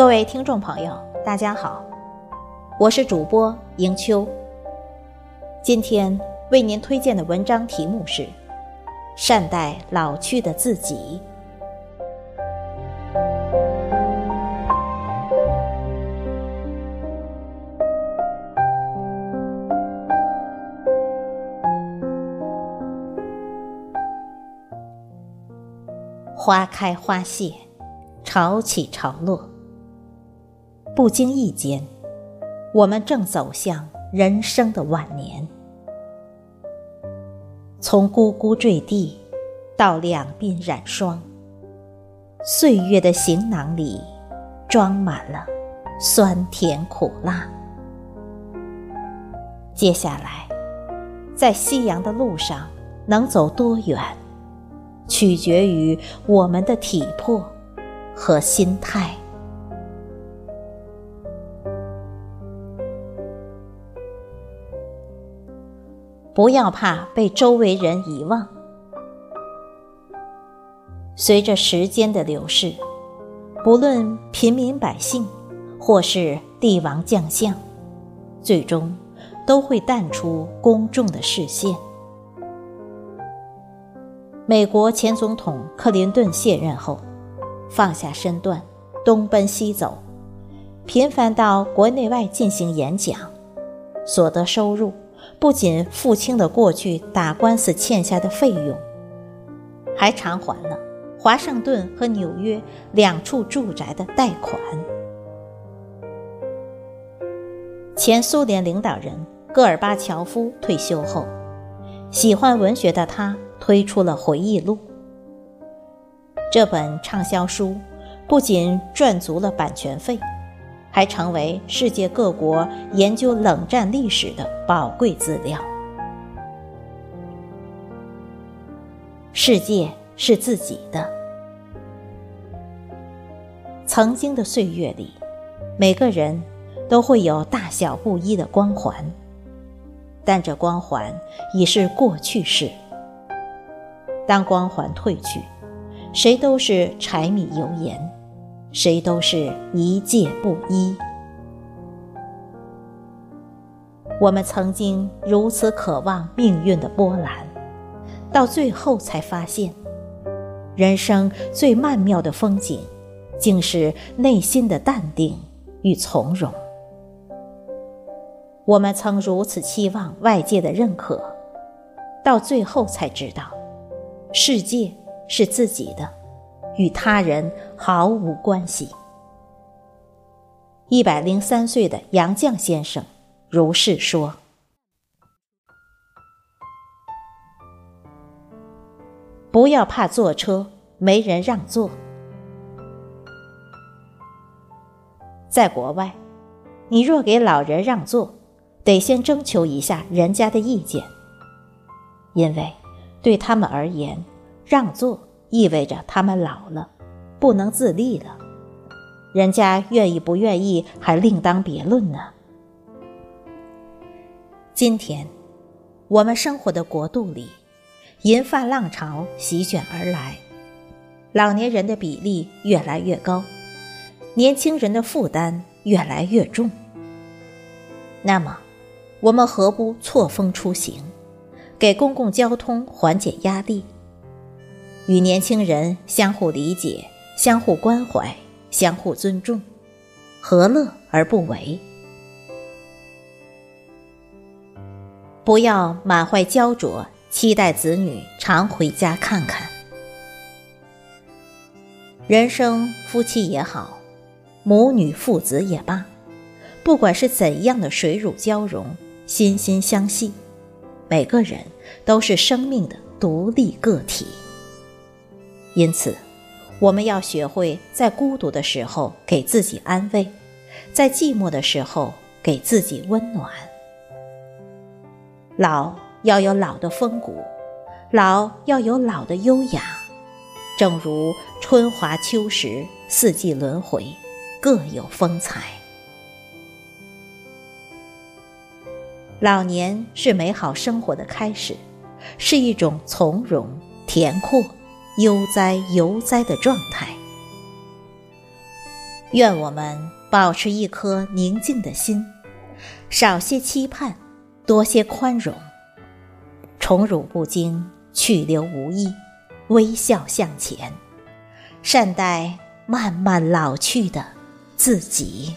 各位听众朋友，大家好，我是主播迎秋。今天为您推荐的文章题目是《善待老去的自己》。花开花谢，潮起潮落。不经意间，我们正走向人生的晚年。从咕咕坠地到两鬓染霜，岁月的行囊里装满了酸甜苦辣。接下来，在夕阳的路上能走多远，取决于我们的体魄和心态。不要怕被周围人遗忘。随着时间的流逝，不论平民百姓，或是帝王将相，最终都会淡出公众的视线。美国前总统克林顿卸任后，放下身段，东奔西走，频繁到国内外进行演讲，所得收入。不仅付清了过去打官司欠下的费用，还偿还了华盛顿和纽约两处住宅的贷款。前苏联领导人戈尔巴乔夫退休后，喜欢文学的他推出了回忆录。这本畅销书不仅赚足了版权费。还成为世界各国研究冷战历史的宝贵资料。世界是自己的。曾经的岁月里，每个人都会有大小不一的光环，但这光环已是过去式。当光环褪去，谁都是柴米油盐。谁都是一介布衣。我们曾经如此渴望命运的波澜，到最后才发现，人生最曼妙的风景，竟是内心的淡定与从容。我们曾如此期望外界的认可，到最后才知道，世界是自己的。与他人毫无关系。一百零三岁的杨绛先生如是说：“不要怕坐车没人让座。在国外，你若给老人让座，得先征求一下人家的意见，因为对他们而言，让座。”意味着他们老了，不能自立了。人家愿意不愿意还另当别论呢。今天，我们生活的国度里，银发浪潮席卷而来，老年人的比例越来越高，年轻人的负担越来越重。那么，我们何不错峰出行，给公共交通缓解压力？与年轻人相互理解、相互关怀、相互尊重，何乐而不为？不要满怀焦灼，期待子女常回家看看。人生夫妻也好，母女父子也罢，不管是怎样的水乳交融、心心相系，每个人都是生命的独立个体。因此，我们要学会在孤独的时候给自己安慰，在寂寞的时候给自己温暖。老要有老的风骨，老要有老的优雅。正如春华秋实，四季轮回，各有风采。老年是美好生活的开始，是一种从容恬阔。悠哉悠哉的状态。愿我们保持一颗宁静的心，少些期盼，多些宽容，宠辱不惊，去留无意，微笑向前，善待慢慢老去的自己。